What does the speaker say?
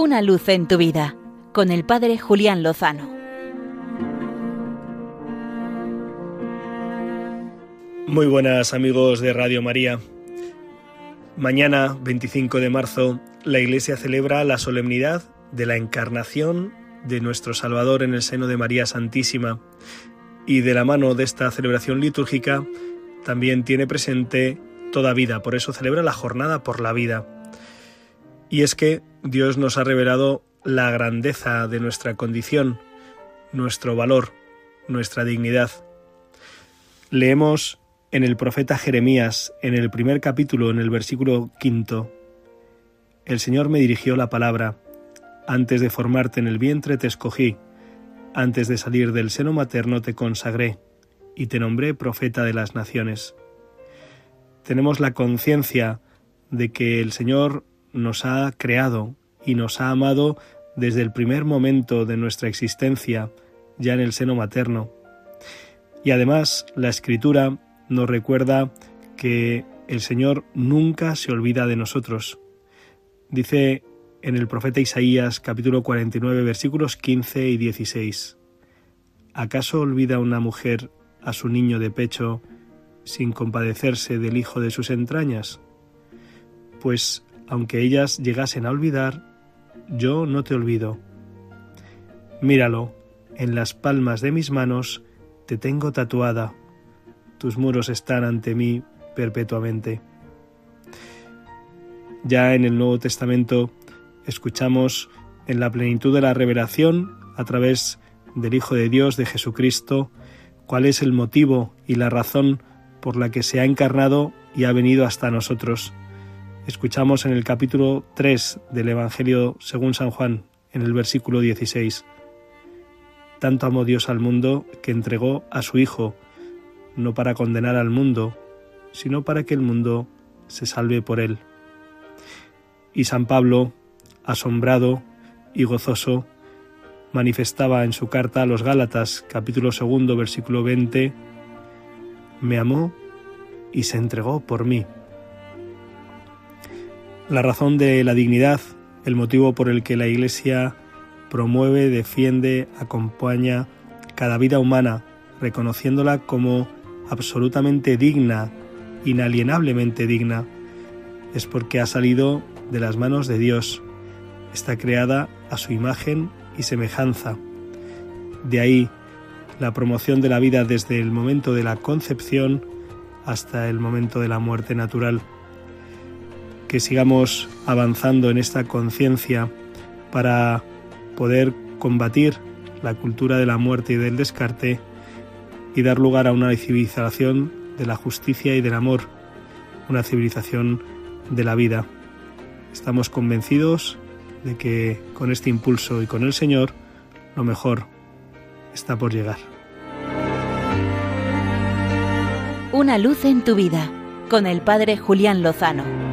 Una luz en tu vida con el Padre Julián Lozano. Muy buenas amigos de Radio María. Mañana, 25 de marzo, la Iglesia celebra la solemnidad de la encarnación de nuestro Salvador en el seno de María Santísima y de la mano de esta celebración litúrgica también tiene presente toda vida, por eso celebra la jornada por la vida. Y es que Dios nos ha revelado la grandeza de nuestra condición, nuestro valor, nuestra dignidad. Leemos en el profeta Jeremías, en el primer capítulo, en el versículo quinto, El Señor me dirigió la palabra, antes de formarte en el vientre te escogí, antes de salir del seno materno te consagré, y te nombré profeta de las naciones. Tenemos la conciencia de que el Señor nos ha creado y nos ha amado desde el primer momento de nuestra existencia, ya en el seno materno. Y además la Escritura nos recuerda que el Señor nunca se olvida de nosotros. Dice en el profeta Isaías capítulo 49 versículos 15 y 16. ¿Acaso olvida una mujer a su niño de pecho sin compadecerse del hijo de sus entrañas? Pues aunque ellas llegasen a olvidar, yo no te olvido. Míralo, en las palmas de mis manos te tengo tatuada, tus muros están ante mí perpetuamente. Ya en el Nuevo Testamento escuchamos en la plenitud de la revelación a través del Hijo de Dios, de Jesucristo, cuál es el motivo y la razón por la que se ha encarnado y ha venido hasta nosotros escuchamos en el capítulo 3 del Evangelio según San Juan, en el versículo 16. Tanto amó Dios al mundo que entregó a su Hijo, no para condenar al mundo, sino para que el mundo se salve por él. Y San Pablo, asombrado y gozoso, manifestaba en su carta a los Gálatas, capítulo segundo, versículo 20, me amó y se entregó por mí la razón de la dignidad, el motivo por el que la Iglesia promueve, defiende, acompaña cada vida humana, reconociéndola como absolutamente digna, inalienablemente digna, es porque ha salido de las manos de Dios, está creada a su imagen y semejanza. De ahí la promoción de la vida desde el momento de la concepción hasta el momento de la muerte natural que sigamos avanzando en esta conciencia para poder combatir la cultura de la muerte y del descarte y dar lugar a una civilización de la justicia y del amor, una civilización de la vida. Estamos convencidos de que con este impulso y con el Señor lo mejor está por llegar. Una luz en tu vida con el Padre Julián Lozano.